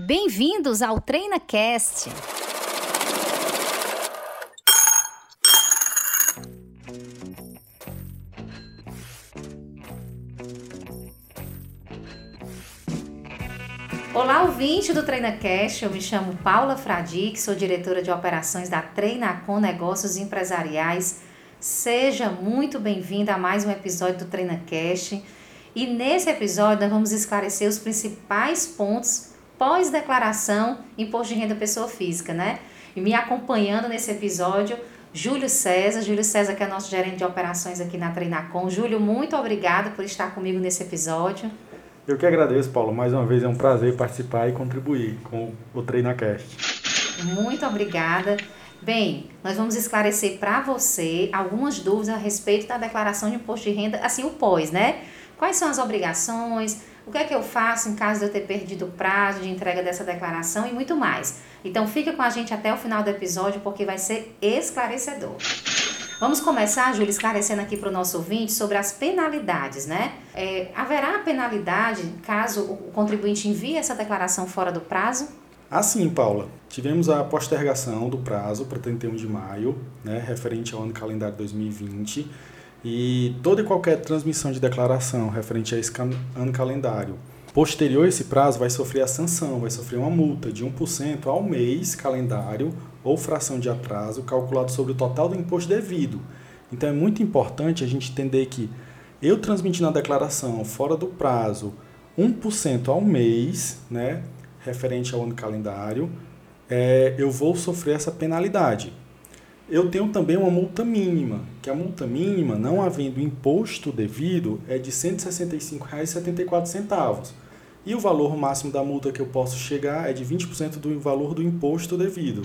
Bem-vindos ao TreinaCast. Olá, ouvinte do TreinaCast. Eu me chamo Paula Fradique, sou diretora de operações da Treinacom Negócios Empresariais. Seja muito bem-vinda a mais um episódio do TreinaCast. E nesse episódio nós vamos esclarecer os principais pontos pós-declaração imposto de renda pessoa física, né? E me acompanhando nesse episódio, Júlio César. Júlio César, que é nosso gerente de operações aqui na Treinacom. Júlio, muito obrigada por estar comigo nesse episódio. Eu que agradeço, Paulo. Mais uma vez é um prazer participar e contribuir com o TreinaCast. Muito obrigada. Bem, nós vamos esclarecer para você algumas dúvidas a respeito da declaração de imposto de renda, assim, o pós, né? Quais são as obrigações? O que é que eu faço em caso de eu ter perdido o prazo de entrega dessa declaração e muito mais. Então fica com a gente até o final do episódio porque vai ser esclarecedor. Vamos começar, Júlia, esclarecendo aqui para o nosso ouvinte sobre as penalidades, né? É, haverá penalidade caso o contribuinte envie essa declaração fora do prazo? Assim, Paula, tivemos a postergação do prazo para 31 de maio, né, referente ao ano calendário 2020 e toda e qualquer transmissão de declaração referente a esse ano calendário posterior a esse prazo vai sofrer a sanção, vai sofrer uma multa de 1% ao mês calendário ou fração de atraso calculado sobre o total do imposto devido. Então é muito importante a gente entender que eu transmitindo a declaração fora do prazo 1% ao mês, né, referente ao ano calendário, é, eu vou sofrer essa penalidade. Eu tenho também uma multa mínima, que a multa mínima, não havendo imposto devido, é de R$ 165,74. E o valor máximo da multa que eu posso chegar é de 20% do valor do imposto devido.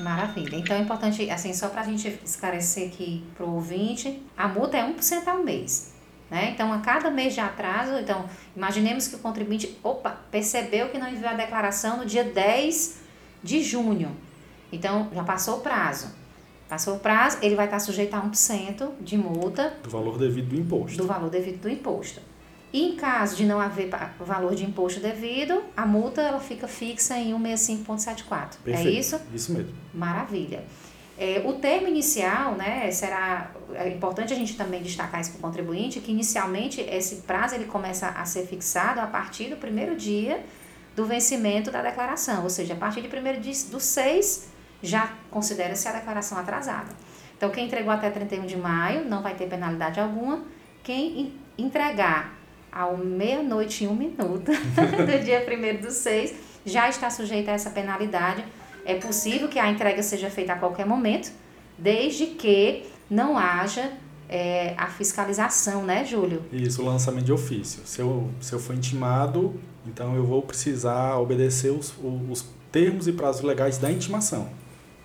Maravilha. Então é importante, assim, só para a gente esclarecer aqui para o ouvinte, a multa é 1% ao mês. Né? Então, a cada mês de atraso, então, imaginemos que o contribuinte, opa, percebeu que não enviou a declaração no dia 10 de junho. Então, já passou o prazo. Passou o prazo, ele vai estar sujeito a 1% de multa. Do valor devido do imposto. Do valor devido do imposto. E em caso de não haver valor de imposto devido, a multa ela fica fixa em 165,74. É isso? Isso mesmo. Maravilha. É, o termo inicial, né, será é importante a gente também destacar isso para o contribuinte, que inicialmente esse prazo ele começa a ser fixado a partir do primeiro dia do vencimento da declaração, ou seja, a partir do primeiro dia do 6 já considera-se a declaração atrasada. Então, quem entregou até 31 de maio não vai ter penalidade alguma. Quem entregar ao meia-noite e um minuto do dia 1 do 6 já está sujeito a essa penalidade. É possível que a entrega seja feita a qualquer momento, desde que não haja é, a fiscalização, né, Júlio? Isso, o lançamento de ofício. Se eu, se eu for intimado, então eu vou precisar obedecer os, os termos e prazos legais da intimação.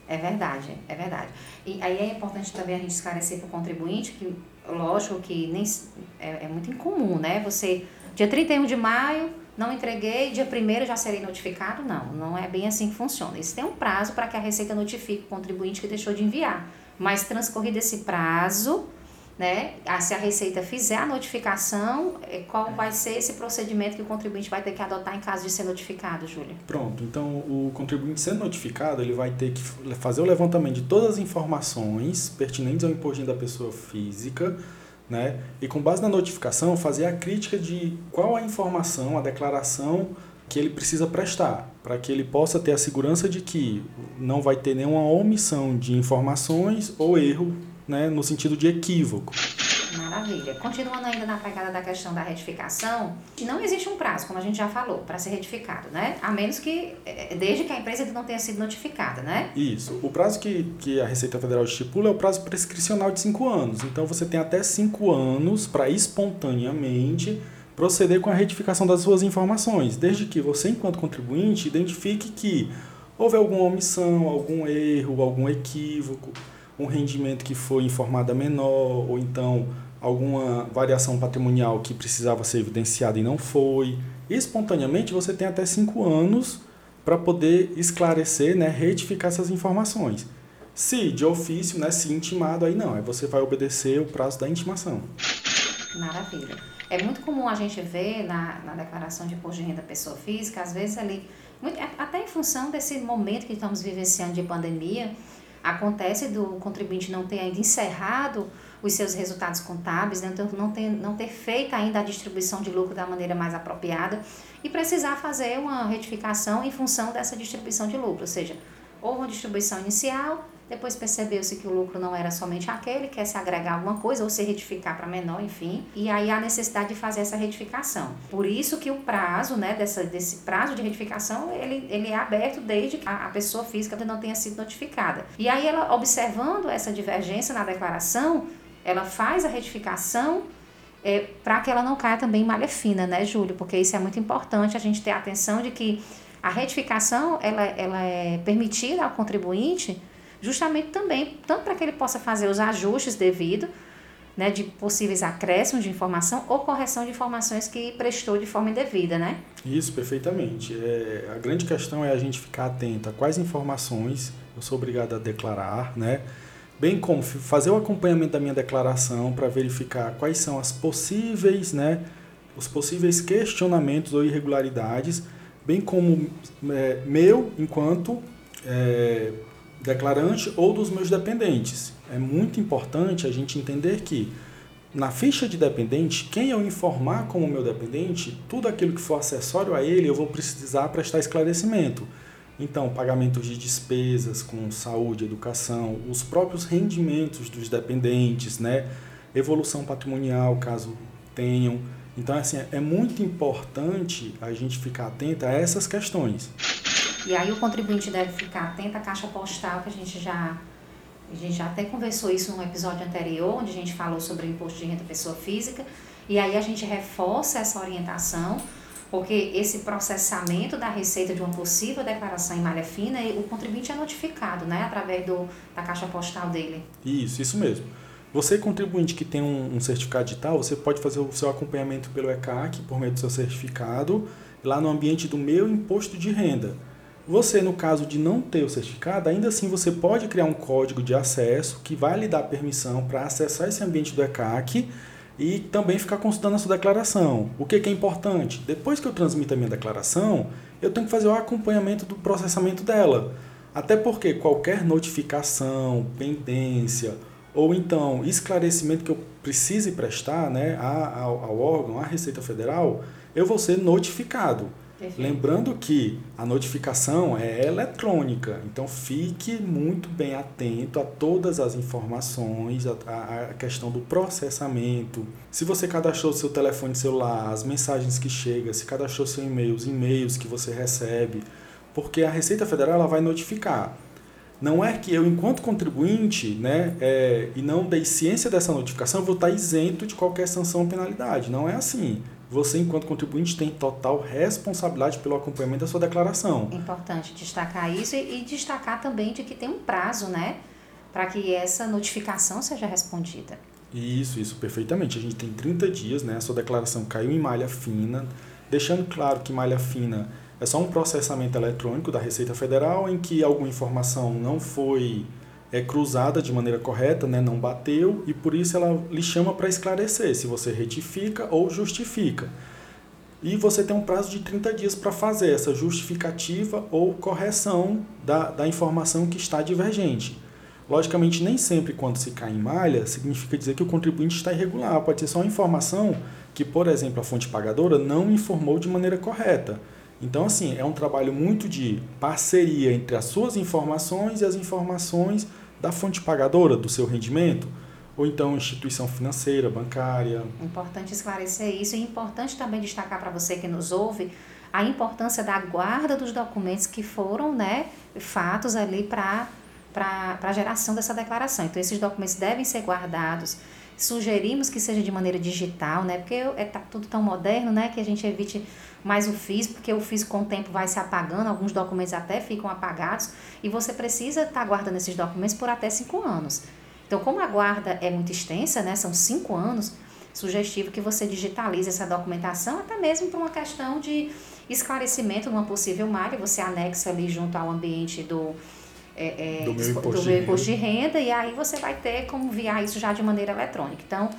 É verdade, é verdade. E aí é importante também a gente esclarecer para o contribuinte que, lógico que nem, é, é, muito incomum, né? Você, dia 31 de maio, não entreguei, dia 1 já serei notificado? Não, não é bem assim que funciona. Isso tem um prazo para que a Receita notifique o contribuinte que deixou de enviar. Mas transcorrido esse prazo, né? Se a Receita fizer a notificação, é, qual vai ser esse procedimento que o contribuinte vai ter que adotar em caso de ser notificado, Júlia? Pronto, então o contribuinte sendo notificado, ele vai ter que fazer o levantamento de todas as informações pertinentes ao imposto da pessoa física, né? E com base na notificação, fazer a crítica de qual a informação, a declaração que ele precisa prestar, para que ele possa ter a segurança de que não vai ter nenhuma omissão de informações ou erro né, no sentido de equívoco. Maravilha. Continuando ainda na pegada da questão da retificação, não existe um prazo, como a gente já falou, para ser retificado, né? A menos que, é, desde que a empresa não tenha sido notificada, né? Isso. O prazo que, que a Receita Federal estipula é o prazo prescricional de cinco anos. Então você tem até cinco anos para espontaneamente proceder com a retificação das suas informações, desde que você, enquanto contribuinte, identifique que houve alguma omissão, algum erro, algum equívoco um rendimento que foi informada menor, ou então alguma variação patrimonial que precisava ser evidenciada e não foi. Espontaneamente, você tem até cinco anos para poder esclarecer, né, retificar essas informações. Se de ofício, né, se intimado, aí não, aí você vai obedecer o prazo da intimação. Maravilha. É muito comum a gente ver na, na declaração de imposto de renda pessoa física, às vezes ali, muito, até em função desse momento que estamos vivenciando de pandemia, acontece do contribuinte não ter ainda encerrado os seus resultados contábeis, né? então não ter, não ter feito ainda a distribuição de lucro da maneira mais apropriada e precisar fazer uma retificação em função dessa distribuição de lucro, ou seja, houve uma distribuição inicial, depois percebeu-se que o lucro não era somente aquele, quer se agregar alguma coisa ou se retificar para menor, enfim. E aí há necessidade de fazer essa retificação. Por isso que o prazo, né, dessa, desse prazo de retificação, ele, ele é aberto desde que a, a pessoa física não tenha sido notificada. E aí ela, observando essa divergência na declaração, ela faz a retificação é, para que ela não caia também em malha fina, né, Júlio? Porque isso é muito importante a gente ter atenção de que a retificação ela, ela é permitida ao contribuinte justamente também, tanto para que ele possa fazer os ajustes devidos, né, de possíveis acréscimos de informação ou correção de informações que prestou de forma indevida, né? Isso, perfeitamente. É, a grande questão é a gente ficar atento a quais informações eu sou obrigado a declarar, né? Bem como fazer o acompanhamento da minha declaração para verificar quais são as possíveis, né, os possíveis questionamentos ou irregularidades, bem como é, meu enquanto é, declarante ou dos meus dependentes. É muito importante a gente entender que na ficha de dependente, quem eu informar como meu dependente, tudo aquilo que for acessório a ele, eu vou precisar prestar esclarecimento. Então, pagamentos de despesas com saúde, educação, os próprios rendimentos dos dependentes, né? evolução patrimonial, caso tenham. Então, assim, é muito importante a gente ficar atento a essas questões. E aí o contribuinte deve ficar atento à caixa postal, que a gente já a gente já até conversou isso num episódio anterior, onde a gente falou sobre o imposto de renda pessoa física, e aí a gente reforça essa orientação, porque esse processamento da receita de uma possível declaração em malha fina, o contribuinte é notificado, né, através do, da caixa postal dele. Isso, isso mesmo. Você, contribuinte que tem um, um certificado digital, você pode fazer o seu acompanhamento pelo ECAC, por meio do seu certificado, lá no ambiente do meu imposto de renda. Você, no caso de não ter o certificado, ainda assim você pode criar um código de acesso que vai lhe dar permissão para acessar esse ambiente do ECAC e também ficar consultando a sua declaração. O que, que é importante? Depois que eu transmito a minha declaração, eu tenho que fazer o acompanhamento do processamento dela. Até porque qualquer notificação, pendência ou então esclarecimento que eu precise prestar né, ao, ao órgão, à Receita Federal, eu vou ser notificado. Perfeito. Lembrando que a notificação é eletrônica, então fique muito bem atento a todas as informações, a, a questão do processamento. Se você cadastrou seu telefone celular, as mensagens que chegam, se cadastrou seu e-mail, os e-mails que você recebe, porque a Receita Federal ela vai notificar. Não é que eu, enquanto contribuinte, né, é, e não dei ciência dessa notificação, vou estar isento de qualquer sanção ou penalidade. Não é assim você, enquanto contribuinte, tem total responsabilidade pelo acompanhamento da sua declaração. Importante destacar isso e, e destacar também de que tem um prazo, né, para que essa notificação seja respondida. Isso, isso, perfeitamente. A gente tem 30 dias, né, a sua declaração caiu em malha fina, deixando claro que malha fina é só um processamento eletrônico da Receita Federal em que alguma informação não foi é cruzada de maneira correta, né, não bateu, e por isso ela lhe chama para esclarecer se você retifica ou justifica. E você tem um prazo de 30 dias para fazer essa justificativa ou correção da, da informação que está divergente. Logicamente, nem sempre quando se cai em malha, significa dizer que o contribuinte está irregular. Pode ser só uma informação que, por exemplo, a fonte pagadora não informou de maneira correta. Então, assim, é um trabalho muito de parceria entre as suas informações e as informações da fonte pagadora do seu rendimento, ou então instituição financeira, bancária. Importante esclarecer isso e importante também destacar para você que nos ouve a importância da guarda dos documentos que foram, né, fatos ali para para a geração dessa declaração. Então, esses documentos devem ser guardados. Sugerimos que seja de maneira digital, né? Porque é, tá tudo tão moderno, né? Que a gente evite mais o físico, porque o físico com o tempo vai se apagando, alguns documentos até ficam apagados, e você precisa estar tá guardando esses documentos por até cinco anos. Então, como a guarda é muito extensa, né, são cinco anos, sugestivo que você digitalize essa documentação, até mesmo por uma questão de esclarecimento numa possível malha, você anexa ali junto ao ambiente do, é, é, do, meu imposto, do meu imposto de, renda. de renda, e aí você vai ter como enviar isso já de maneira eletrônica. Então,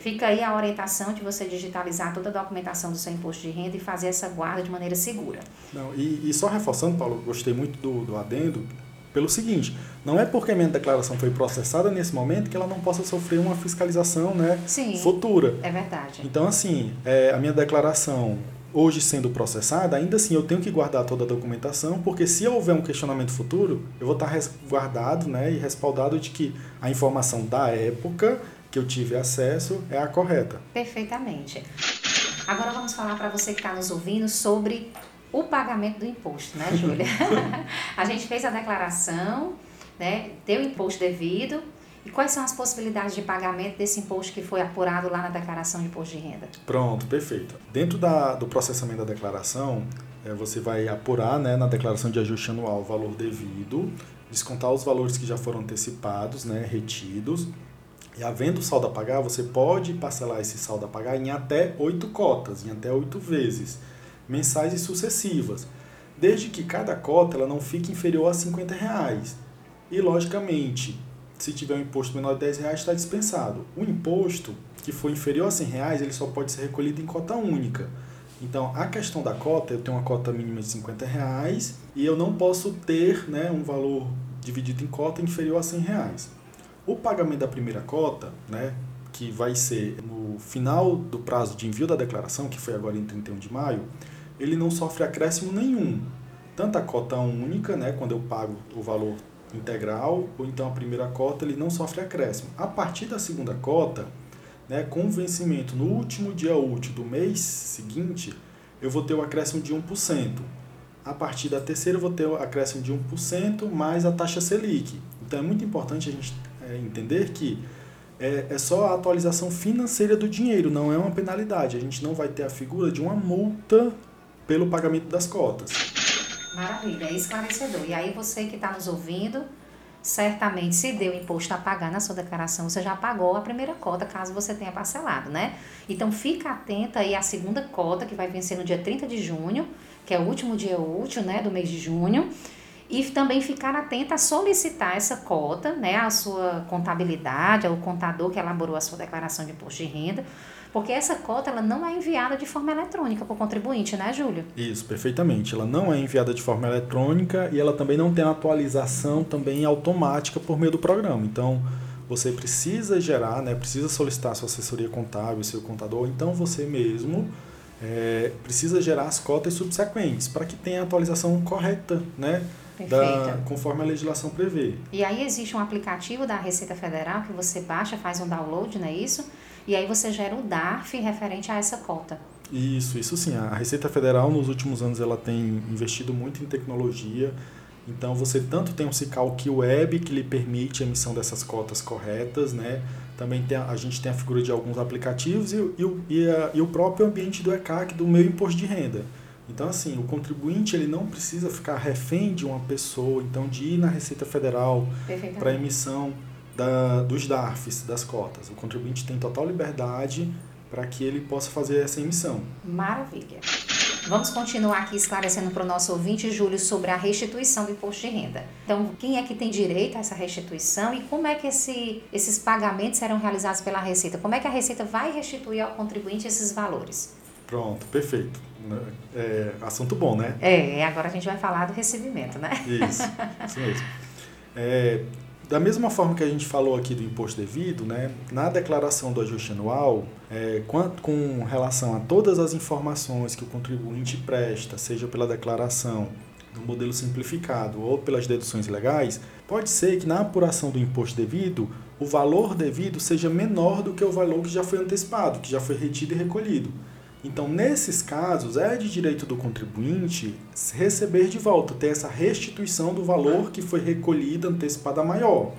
Fica aí a orientação de você digitalizar toda a documentação do seu imposto de renda e fazer essa guarda de maneira segura. Não, e, e só reforçando, Paulo, gostei muito do, do adendo, pelo seguinte, não é porque a minha declaração foi processada nesse momento que ela não possa sofrer uma fiscalização né, Sim, futura. É verdade. Então, assim, é, a minha declaração hoje sendo processada, ainda assim eu tenho que guardar toda a documentação, porque se houver um questionamento futuro, eu vou estar resguardado né, e respaldado de que a informação da época que eu tive acesso é a correta. Perfeitamente. Agora vamos falar para você que está nos ouvindo sobre o pagamento do imposto, né, Júlia? a gente fez a declaração, né, deu o imposto devido, e quais são as possibilidades de pagamento desse imposto que foi apurado lá na declaração de imposto de renda? Pronto, perfeito. Dentro da, do processamento da declaração, é, você vai apurar né, na declaração de ajuste anual o valor devido, descontar os valores que já foram antecipados, né, retidos, e havendo saldo a pagar, você pode parcelar esse saldo a pagar em até oito cotas, em até oito vezes, mensais e sucessivas, desde que cada cota ela não fique inferior a 50 reais. E, logicamente, se tiver um imposto menor de 10 reais, está dispensado. O imposto que for inferior a 100 reais, ele só pode ser recolhido em cota única. Então, a questão da cota, eu tenho uma cota mínima de 50 reais e eu não posso ter né, um valor dividido em cota inferior a 100 reais. O pagamento da primeira cota, né, que vai ser no final do prazo de envio da declaração, que foi agora em 31 de maio, ele não sofre acréscimo nenhum. Tanto a cota única, né, quando eu pago o valor integral, ou então a primeira cota, ele não sofre acréscimo. A partir da segunda cota, né, com vencimento no último dia útil do mês seguinte, eu vou ter o acréscimo de 1%. A partir da terceira, eu vou ter o acréscimo de 1% mais a taxa Selic. Então é muito importante a gente é, entender que é, é só a atualização financeira do dinheiro, não é uma penalidade. A gente não vai ter a figura de uma multa pelo pagamento das cotas. Maravilha, é esclarecedor. E aí você que está nos ouvindo, certamente se deu imposto a pagar na sua declaração, você já pagou a primeira cota, caso você tenha parcelado, né? Então fica atenta aí à segunda cota, que vai vencer no dia 30 de junho, que é o último dia útil, né, do mês de junho. E também ficar atenta a solicitar essa cota, né, à sua contabilidade, ao contador que elaborou a sua declaração de imposto de renda, porque essa cota ela não é enviada de forma eletrônica para o contribuinte, né, Júlio? Isso, perfeitamente. Ela não é enviada de forma eletrônica e ela também não tem atualização também automática por meio do programa. Então, você precisa gerar, né, precisa solicitar a sua assessoria contábil, seu contador, então você mesmo é, precisa gerar as cotas subsequentes para que tenha a atualização correta, né? Da, conforme a legislação prevê. E aí existe um aplicativo da Receita Federal que você baixa, faz um download, não é isso? E aí você gera o DARF referente a essa cota. Isso, isso sim. A Receita Federal nos últimos anos ela tem investido muito em tecnologia. Então você tanto tem um Cicalc Web que lhe permite a emissão dessas cotas corretas, né? Também tem a, a gente tem a figura de alguns aplicativos e, e, e, a, e o próprio ambiente do ECAC, do meu imposto de renda. Então, assim, o contribuinte ele não precisa ficar refém de uma pessoa, então de ir na Receita Federal para emissão da, dos DARFs, das cotas. O contribuinte tem total liberdade para que ele possa fazer essa emissão. Maravilha. Vamos continuar aqui esclarecendo para o nosso ouvinte, Júlio, sobre a restituição do imposto de renda. Então, quem é que tem direito a essa restituição e como é que esse, esses pagamentos serão realizados pela Receita? Como é que a Receita vai restituir ao contribuinte esses valores? Pronto, perfeito. É, assunto bom, né? É, agora a gente vai falar do recebimento, né? Isso, isso mesmo. É, da mesma forma que a gente falou aqui do imposto devido, né, na declaração do ajuste anual, é, com relação a todas as informações que o contribuinte presta, seja pela declaração do modelo simplificado ou pelas deduções legais, pode ser que na apuração do imposto devido, o valor devido seja menor do que o valor que já foi antecipado, que já foi retido e recolhido. Então, nesses casos, é de direito do contribuinte receber de volta, ter essa restituição do valor que foi recolhido antecipada maior.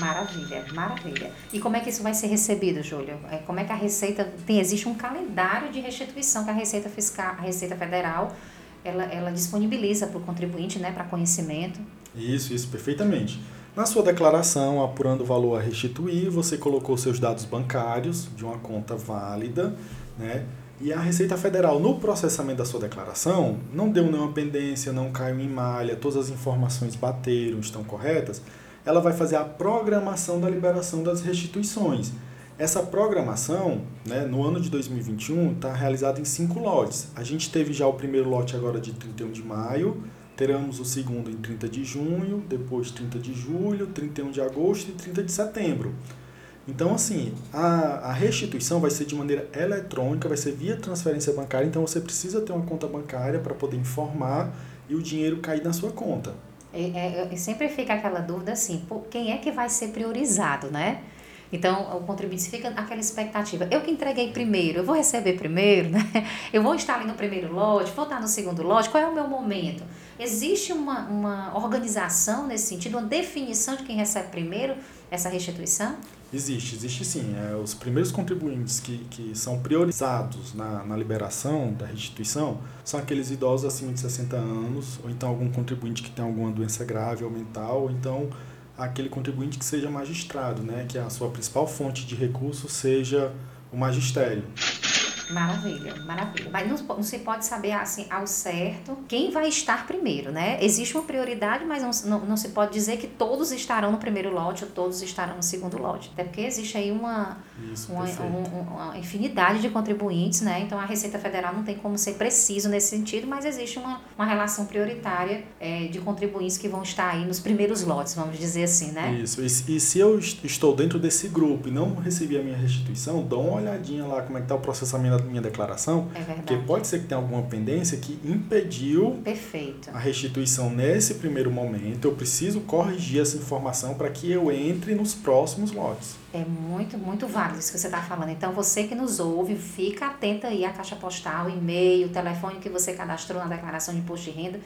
Maravilha, maravilha. E como é que isso vai ser recebido, Júlio? É, como é que a Receita tem? Existe um calendário de restituição que a Receita Fiscal, a Receita Federal, ela, ela disponibiliza para o contribuinte, né, para conhecimento. Isso, isso, perfeitamente. Na sua declaração, apurando o valor a restituir, você colocou seus dados bancários de uma conta válida, né? E a Receita Federal, no processamento da sua declaração, não deu nenhuma pendência, não caiu em malha, todas as informações bateram, estão corretas, ela vai fazer a programação da liberação das restituições. Essa programação, né, no ano de 2021, está realizada em cinco lotes. A gente teve já o primeiro lote agora de 31 de maio, teremos o segundo em 30 de junho, depois 30 de julho, 31 de agosto e 30 de setembro. Então, assim, a, a restituição vai ser de maneira eletrônica, vai ser via transferência bancária, então você precisa ter uma conta bancária para poder informar e o dinheiro cair na sua conta. É, é, sempre fica aquela dúvida assim, pô, quem é que vai ser priorizado, né? Então, o contribuinte fica naquela expectativa. Eu que entreguei primeiro, eu vou receber primeiro, né? Eu vou estar ali no primeiro lote, vou estar no segundo lote, qual é o meu momento? Existe uma, uma organização nesse sentido, uma definição de quem recebe primeiro essa restituição? Existe, existe sim. É, os primeiros contribuintes que, que são priorizados na, na liberação da restituição são aqueles idosos acima de 60 anos, ou então algum contribuinte que tem alguma doença grave ou mental, ou então aquele contribuinte que seja magistrado, né, que a sua principal fonte de recurso seja o magistério. Maravilha, maravilha. Mas não, não, se pode saber assim ao certo quem vai estar primeiro, né? Existe uma prioridade, mas não, não, não se pode dizer que todos estarão no primeiro lote ou todos estarão no segundo lote. Até porque existe aí uma, Isso, uma, um, uma infinidade de contribuintes, né? Então a Receita Federal não tem como ser preciso nesse sentido, mas existe uma, uma relação prioritária é, de contribuintes que vão estar aí nos primeiros lotes, vamos dizer assim, né? Isso. E, e se eu estou dentro desse grupo e não recebi a minha restituição, dá uma olhadinha lá como é que está o processamento minha declaração, é porque pode ser que tenha alguma pendência que impediu Perfeito. a restituição nesse primeiro momento. Eu preciso corrigir essa informação para que eu entre nos próximos lotes. É muito, muito válido isso que você está falando. Então, você que nos ouve, fica atento aí à caixa postal, e-mail, telefone que você cadastrou na declaração de imposto de renda,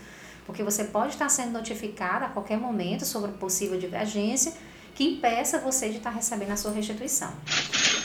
porque você pode estar sendo notificado a qualquer momento sobre possível divergência que impeça você de estar recebendo a sua restituição.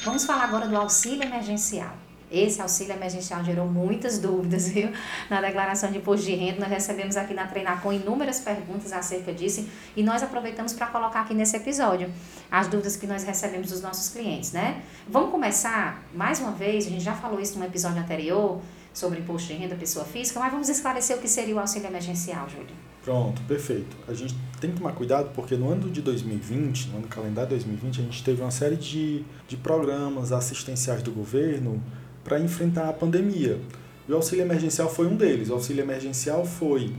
Vamos falar agora do auxílio emergencial. Esse auxílio emergencial gerou muitas dúvidas, viu? Na declaração de imposto de renda, nós recebemos aqui na Treinar com inúmeras perguntas acerca disso e nós aproveitamos para colocar aqui nesse episódio as dúvidas que nós recebemos dos nossos clientes, né? Vamos começar, mais uma vez, a gente já falou isso num episódio anterior sobre imposto de renda pessoa física, mas vamos esclarecer o que seria o auxílio emergencial, Júlio. Pronto, perfeito. A gente tem que tomar cuidado porque no ano de 2020, no ano calendário 2020, a gente teve uma série de, de programas assistenciais do governo para enfrentar a pandemia. E o auxílio emergencial foi um deles. O auxílio emergencial foi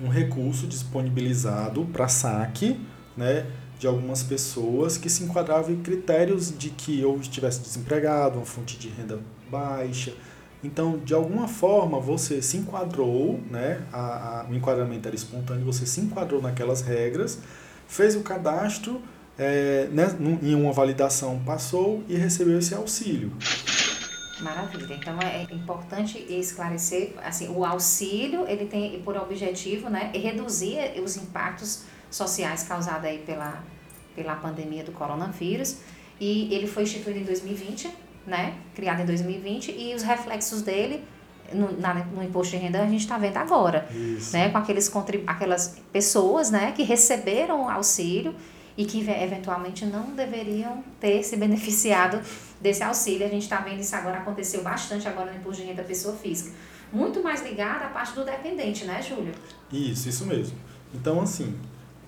um recurso disponibilizado para saque né, de algumas pessoas que se enquadravam em critérios de que ou estivesse desempregado, uma fonte de renda baixa. Então, de alguma forma, você se enquadrou, né, a, a, o enquadramento era espontâneo, você se enquadrou naquelas regras, fez o cadastro, é, né, em uma validação passou e recebeu esse auxílio. Maravilha. Então é importante esclarecer, assim, o auxílio ele tem por objetivo, né, reduzir os impactos sociais causados aí pela pela pandemia do coronavírus e ele foi instituído em 2020, né, criado em 2020 e os reflexos dele no, na, no imposto de renda a gente está vendo agora, Isso. né, com aqueles aquelas pessoas, né, que receberam auxílio e que eventualmente não deveriam ter se beneficiado desse auxílio. A gente está vendo isso agora, aconteceu bastante agora no imposto de renda da pessoa física. Muito mais ligado à parte do dependente, né, Júlio? Isso, isso mesmo. Então, assim,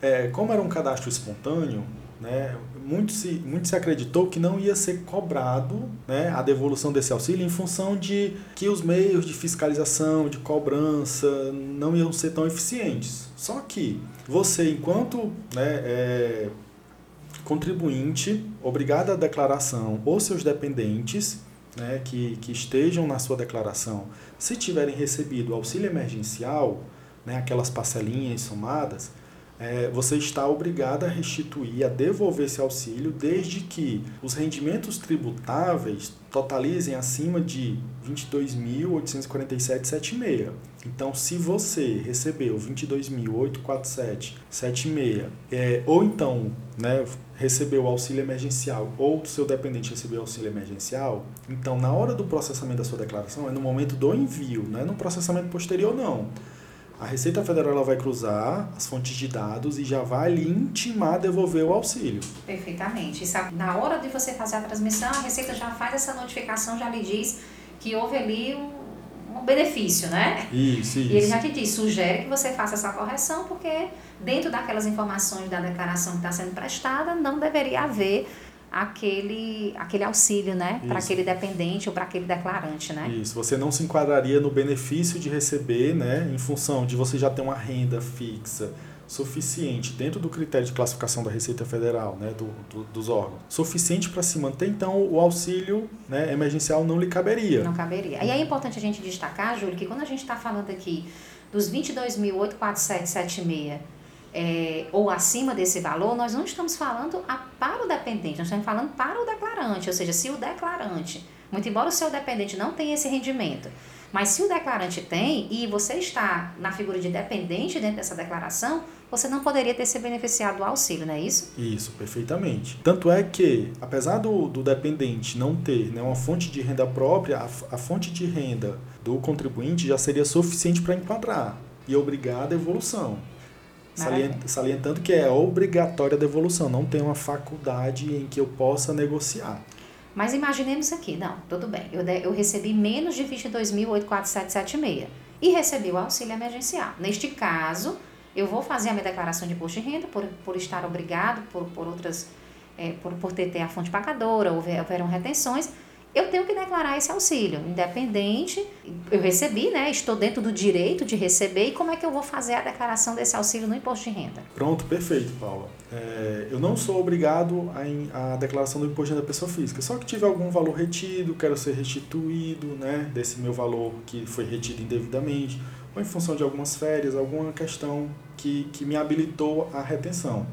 é, como era um cadastro espontâneo, né, muito, se, muito se acreditou que não ia ser cobrado né, a devolução desse auxílio em função de que os meios de fiscalização, de cobrança, não iam ser tão eficientes. Só que você, enquanto né, é, contribuinte, obrigado à declaração, ou seus dependentes, né, que, que estejam na sua declaração, se tiverem recebido auxílio emergencial, né, aquelas parcelinhas somadas, é, você está obrigado a restituir, a devolver esse auxílio, desde que os rendimentos tributáveis totalizem acima de R$ 22.847,76. Então, se você recebeu R$ 22.847,76, é, ou então né, recebeu o auxílio emergencial, ou seu dependente recebeu auxílio emergencial, então, na hora do processamento da sua declaração, é no momento do envio, não é no processamento posterior, não a Receita Federal ela vai cruzar as fontes de dados e já vai lhe intimar devolver o auxílio. Perfeitamente. Isso, na hora de você fazer a transmissão, a Receita já faz essa notificação, já lhe diz que houve ali um, um benefício, né? Isso, isso. E ele já te diz, sugere que você faça essa correção, porque dentro daquelas informações da declaração que está sendo prestada, não deveria haver aquele, aquele auxílio, né? Para aquele dependente ou para aquele declarante, né? Isso, você não se enquadraria no benefício de receber, né? Em função de você já ter uma renda fixa suficiente dentro do critério de classificação da Receita Federal, né, do, do dos órgãos, suficiente para se manter, então o auxílio né, emergencial não lhe caberia. Não caberia. E é importante a gente destacar, Júlio, que quando a gente está falando aqui dos 22.84776 é, ou acima desse valor, nós não estamos falando a, para o dependente, nós estamos falando para o declarante, ou seja, se o declarante, muito embora o seu dependente não tenha esse rendimento, mas se o declarante tem e você está na figura de dependente dentro dessa declaração, você não poderia ter se beneficiado do auxílio, não é isso? Isso, perfeitamente. Tanto é que, apesar do, do dependente não ter né, uma fonte de renda própria, a, a fonte de renda do contribuinte já seria suficiente para enquadrar e obrigar a devolução. Salientando que é obrigatória a devolução, não tem uma faculdade em que eu possa negociar. Mas imaginemos aqui, não, tudo bem, eu, de, eu recebi menos de 22.84776 e recebi o auxílio emergencial. Neste caso, eu vou fazer a minha declaração de imposto de renda por, por estar obrigado, por, por outras, é, por, por ter, ter a fonte pagadora, houver, houveram retenções, eu tenho que declarar esse auxílio, independente, eu recebi, né? Estou dentro do direito de receber e como é que eu vou fazer a declaração desse auxílio no imposto de renda? Pronto, perfeito, Paula. É, eu não sou obrigado a, a declaração do imposto de renda da pessoa física, só que tive algum valor retido, quero ser restituído, né? Desse meu valor que foi retido indevidamente, ou em função de algumas férias, alguma questão que, que me habilitou à retenção.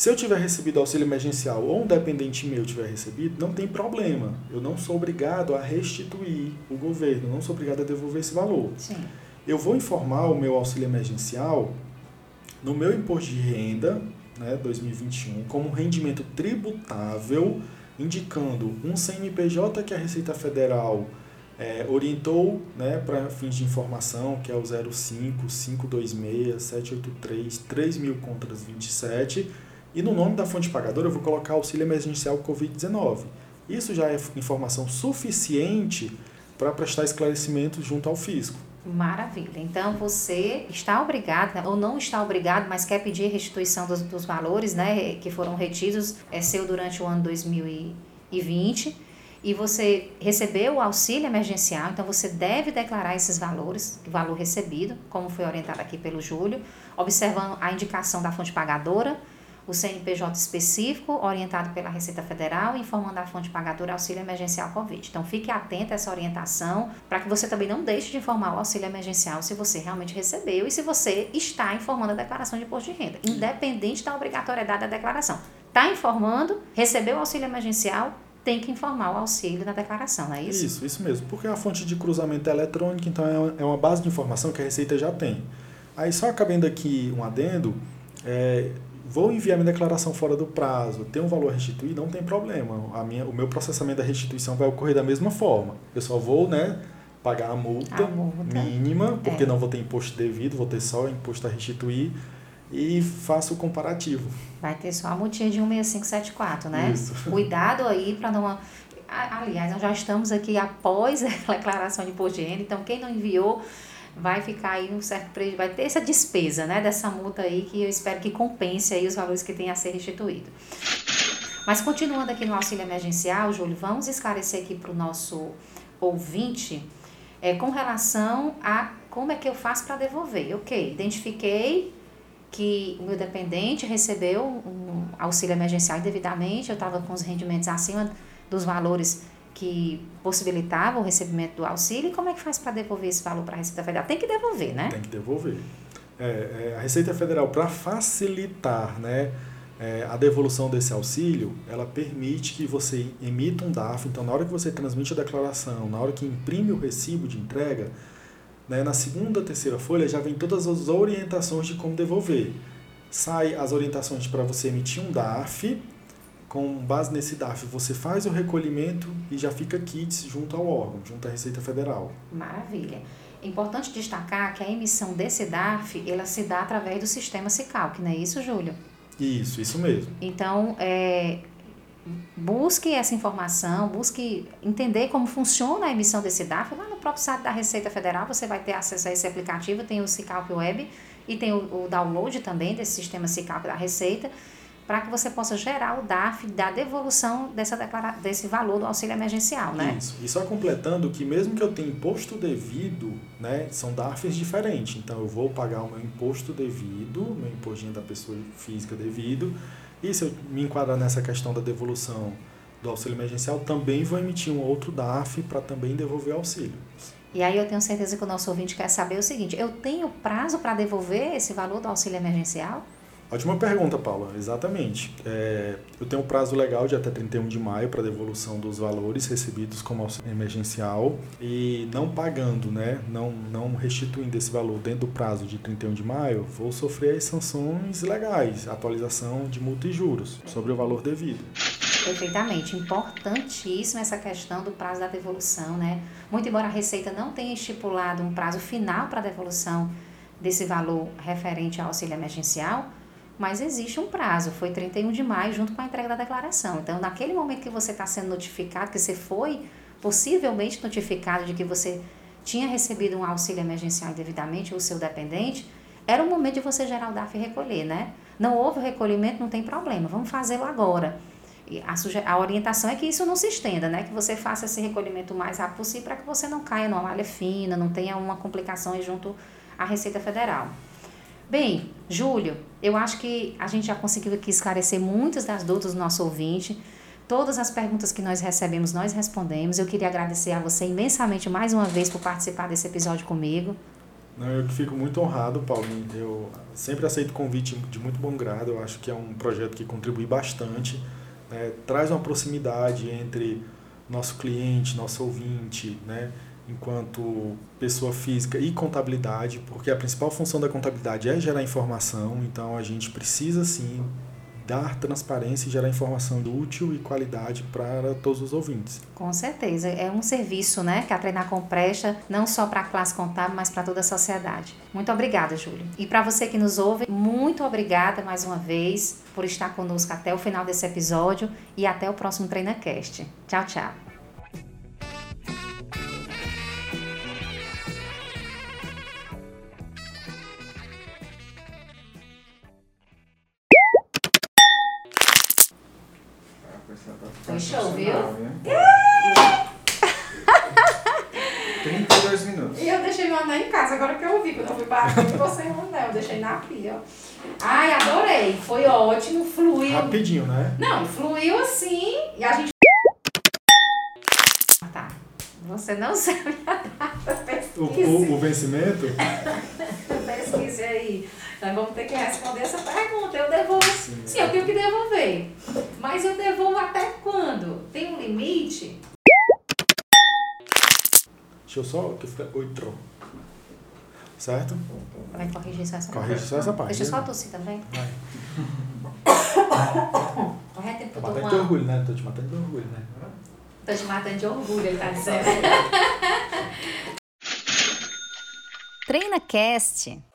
Se eu tiver recebido auxílio emergencial ou um dependente meu tiver recebido, não tem problema. Eu não sou obrigado a restituir o governo, não sou obrigado a devolver esse valor. Sim. Eu vou informar o meu auxílio emergencial no meu imposto de renda, né, 2021, como rendimento tributável, indicando um CNPJ que a Receita Federal é, orientou né, para fins de informação, que é o 05 526 783 3000 contras 27, e no nome da fonte pagadora eu vou colocar auxílio emergencial Covid-19. Isso já é informação suficiente para prestar esclarecimento junto ao fisco. Maravilha. Então você está obrigado, ou não está obrigado, mas quer pedir restituição dos, dos valores né, que foram retidos, é seu durante o ano 2020 e você recebeu o auxílio emergencial, então você deve declarar esses valores, o valor recebido, como foi orientado aqui pelo Júlio, observando a indicação da fonte pagadora, o CNPJ específico, orientado pela Receita Federal, informando a fonte pagadora auxílio emergencial Covid. Então fique atento a essa orientação, para que você também não deixe de informar o auxílio emergencial se você realmente recebeu e se você está informando a declaração de imposto de renda, independente da obrigatoriedade da declaração. Está informando, recebeu o auxílio emergencial, tem que informar o auxílio na declaração, não é isso? Isso, isso mesmo. Porque é a fonte de cruzamento então é uma é base de informação que a Receita já tem. Aí, só acabando aqui um adendo, é, vou enviar minha declaração fora do prazo, tem um valor a restituir, não tem problema. A minha, o meu processamento da restituição vai ocorrer da mesma forma. Eu só vou, né, pagar a multa, a multa. mínima, porque é. não vou ter imposto devido, vou ter só imposto a restituir e faço o comparativo. Vai ter só a multinha de 16574, né? Isso. Cuidado aí para não. Aliás, nós já estamos aqui após a declaração de imposto de renda, então quem não enviou vai ficar aí um certo prejuízo, vai ter essa despesa, né, dessa multa aí que eu espero que compense aí os valores que tem a ser restituído. Mas continuando aqui no auxílio emergencial, Júlio, vamos esclarecer aqui para o nosso ouvinte é, com relação a como é que eu faço para devolver. Ok, identifiquei que o meu dependente recebeu um auxílio emergencial indevidamente, eu estava com os rendimentos acima dos valores que possibilitavam o recebimento do auxílio, e como é que faz para devolver esse valor para a Receita Federal? Tem que devolver, né? Tem que devolver. É, é, a Receita Federal, para facilitar né, é, a devolução desse auxílio, ela permite que você emita um DAF, então na hora que você transmite a declaração, na hora que imprime o recibo de entrega, né, na segunda, terceira folha já vem todas as orientações de como devolver. Sai as orientações para você emitir um DAF, com base nesse DAF você faz o recolhimento e já fica kits junto ao órgão, junto à Receita Federal. Maravilha. Importante destacar que a emissão desse DAF, ela se dá através do sistema Cicalc, não é isso, Júlio? Isso, isso mesmo. Então, é, busque essa informação, busque entender como funciona a emissão desse DAF. Lá no próprio site da Receita Federal você vai ter acesso a esse aplicativo, tem o Cicalp Web e tem o, o download também desse sistema Cicalp da Receita, para que você possa gerar o DARF da devolução dessa declara desse valor do auxílio emergencial, né? Isso. E só completando que mesmo que eu tenha imposto devido, né, são DARFs diferentes. Então eu vou pagar o meu imposto devido, meu impostinho da pessoa física devido, e se eu me enquadrar nessa questão da devolução do auxílio emergencial, também vou emitir um outro DARF para também devolver o auxílio. E aí eu tenho certeza que o nosso ouvinte quer saber o seguinte: eu tenho prazo para devolver esse valor do auxílio emergencial? Ótima pergunta, Paula. Exatamente. É, eu tenho um prazo legal de até 31 de maio para devolução dos valores recebidos como auxílio emergencial e não pagando, né, não, não restituindo esse valor dentro do prazo de 31 de maio, vou sofrer as sanções legais, atualização de multa e juros sobre o valor devido. Perfeitamente. Importantíssima essa questão do prazo da devolução, né? Muito embora a Receita não tenha estipulado um prazo final para a devolução desse valor referente ao auxílio emergencial, mas existe um prazo, foi 31 de maio, junto com a entrega da declaração. Então, naquele momento que você está sendo notificado, que você foi possivelmente notificado de que você tinha recebido um auxílio emergencial indevidamente, ou seu dependente, era o momento de você gerar o DAF e recolher, né? Não houve o recolhimento, não tem problema, vamos fazê-lo agora. E a, a orientação é que isso não se estenda, né? Que você faça esse recolhimento o mais rápido possível para que você não caia numa malha fina, não tenha uma complicação junto à Receita Federal. Bem, Júlio, eu acho que a gente já conseguiu aqui esclarecer muitas das dúvidas do nosso ouvinte. Todas as perguntas que nós recebemos, nós respondemos. Eu queria agradecer a você imensamente mais uma vez por participar desse episódio comigo. Eu fico muito honrado, Paulinho. Eu sempre aceito convite de muito bom grado. Eu acho que é um projeto que contribui bastante, né? traz uma proximidade entre nosso cliente, nosso ouvinte, né? Enquanto pessoa física e contabilidade, porque a principal função da contabilidade é gerar informação, então a gente precisa sim dar transparência e gerar informação útil e qualidade para todos os ouvintes. Com certeza, é um serviço, né, que a Treinar Com presta não só para a classe contábil, mas para toda a sociedade. Muito obrigada, Júlio. E para você que nos ouve, muito obrigada mais uma vez por estar conosco até o final desse episódio e até o próximo TreinaCast. Tchau, tchau. Viu? 32 minutos. E eu deixei meu anel em casa, agora que eu ouvi, quando eu fui para aqui, você o anel, eu deixei na pia, ó. Ai, adorei, foi ótimo, fluiu. Rapidinho, né? Não, fluiu assim, e a gente... Tá, você não sabe a data, pesquise. O, o, o vencimento? pesquise aí. Nós vamos ter que responder essa pergunta. Eu devolvo. Sim, Sim eu tenho que devolver. Mas eu devolvo até quando? Tem um limite? Deixa eu só. Que fica oito. Certo? Vai corrigir só essa parte. Corrigir só essa parte. Deixa eu só tossir também. Vai. Correto, tempo Tô matando de orgulho, né? Tô te matando de orgulho, né? Tô te matando de orgulho, ele tá dizendo. Treina Cast